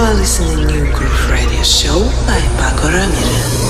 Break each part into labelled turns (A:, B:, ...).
A: are listening to New Groove Radio Show by Paco Ramirez.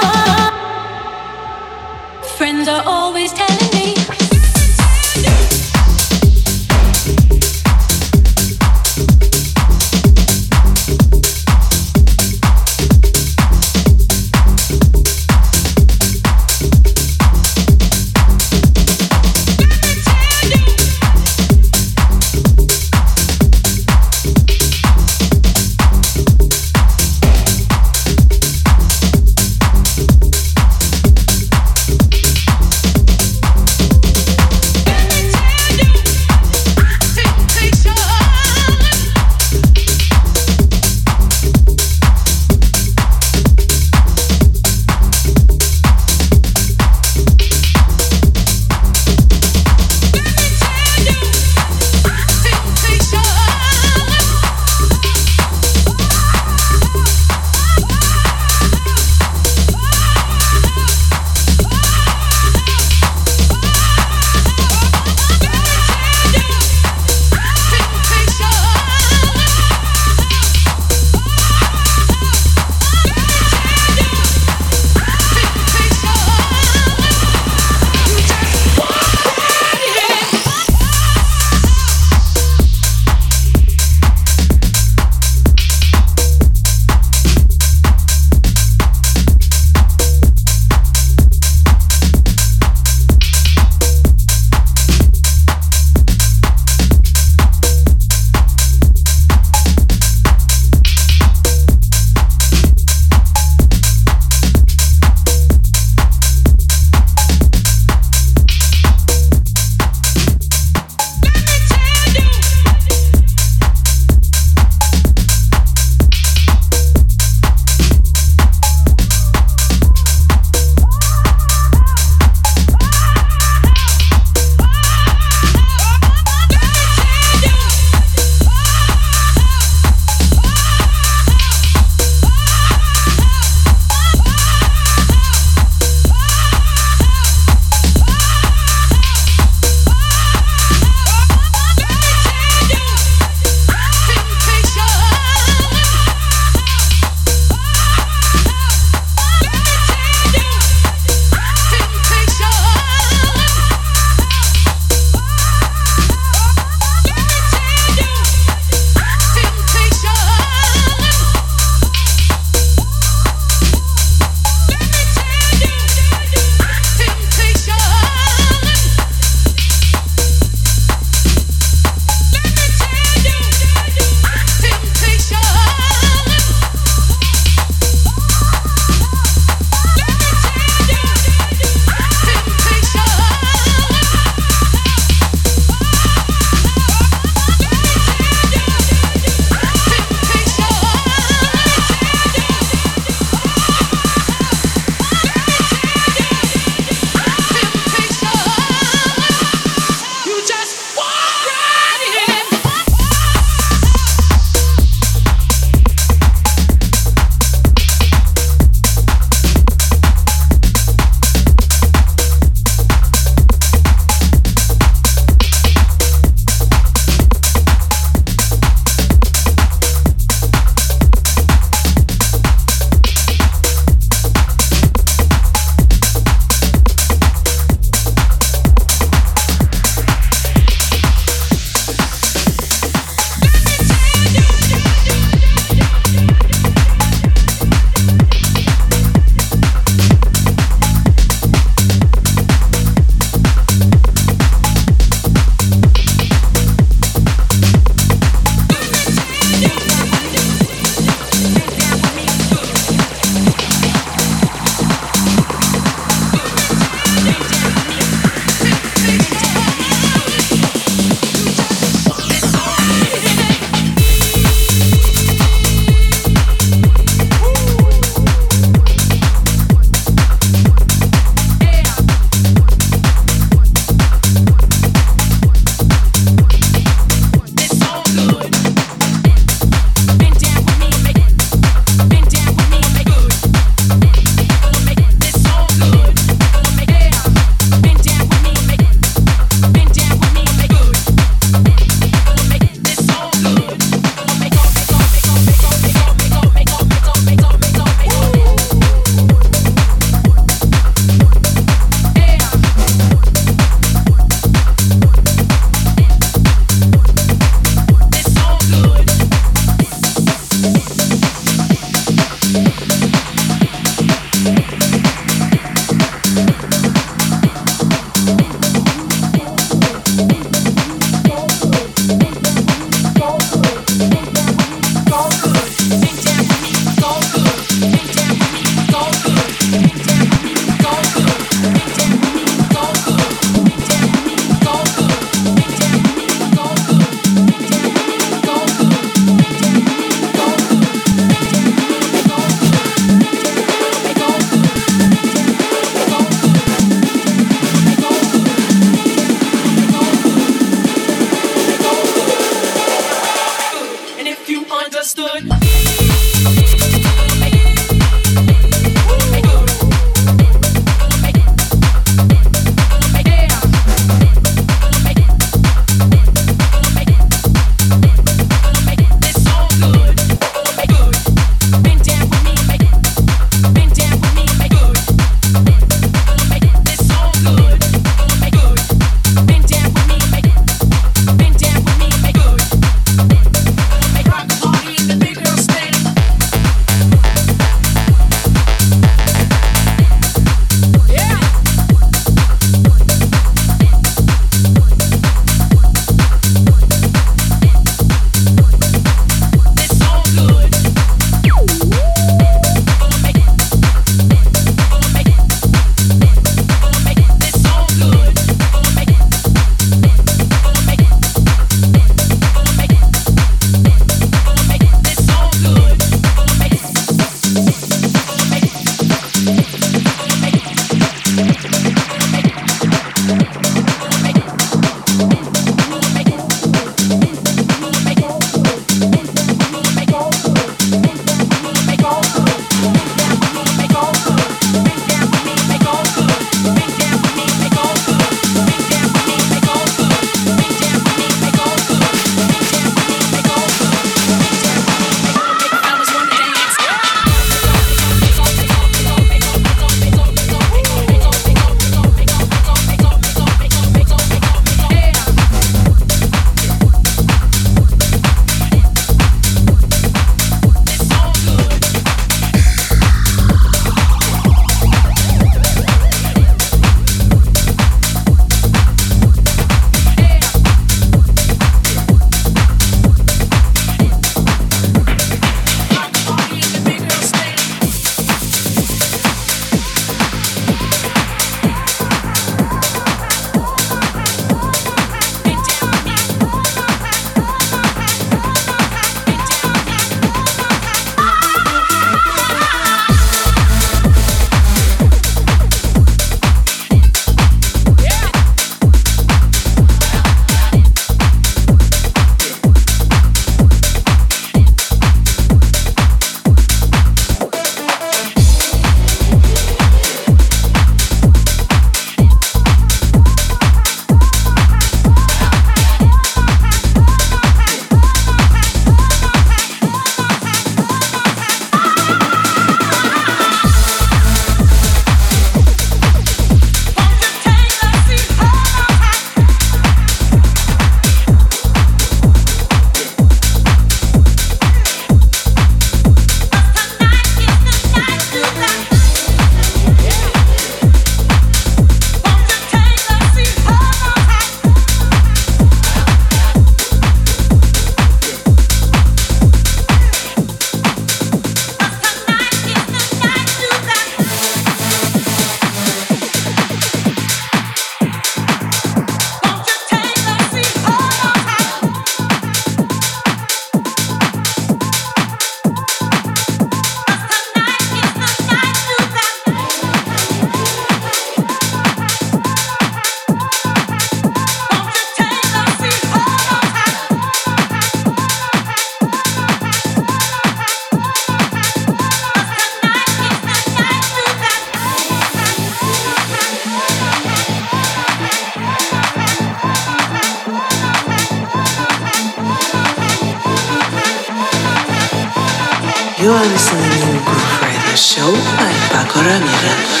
A: Friend Show by Paco Ramirez.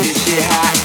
B: This shit hot.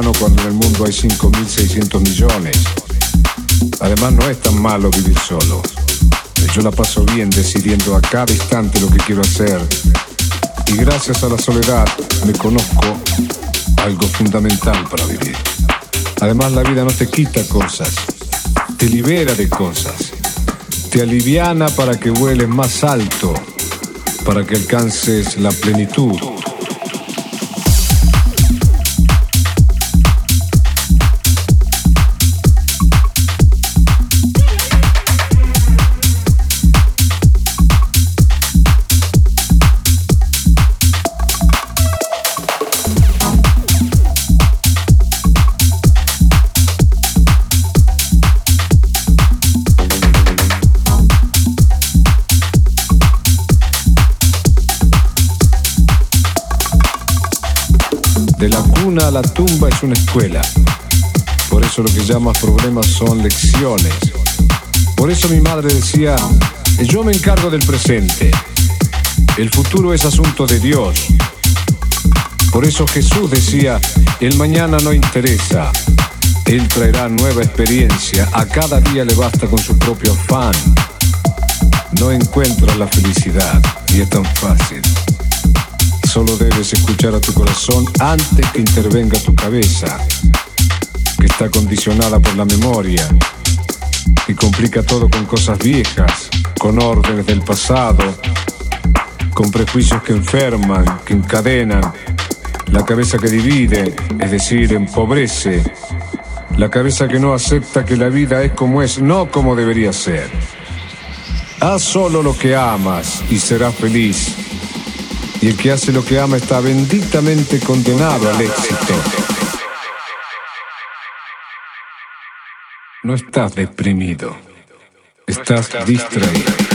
B: Humano cuando en el mundo hay 5.600 millones. Además no es tan malo vivir solo. Yo la paso bien decidiendo a cada instante lo que quiero hacer y gracias a la soledad me conozco algo fundamental para vivir. Además la vida no te quita cosas, te libera de cosas, te aliviana para que vueles más alto, para que alcances la plenitud. La tumba es una escuela. Por eso lo que llamas problemas son lecciones. Por eso mi madre decía, yo me encargo del presente. El futuro es asunto de Dios. Por eso Jesús decía, el mañana no interesa. Él traerá nueva experiencia. A cada día le basta con su propio afán. No encuentro la felicidad y es tan fácil. Solo debes escuchar a tu corazón antes que intervenga tu cabeza, que está condicionada por la memoria y complica todo con cosas viejas, con órdenes del pasado, con prejuicios que enferman, que encadenan, la cabeza que divide, es decir, empobrece, la cabeza que no acepta que la vida es como es, no como debería ser. Haz solo lo que amas y serás feliz y el que hace lo que ama está benditamente condenado al éxito. No estás deprimido, estás distraído.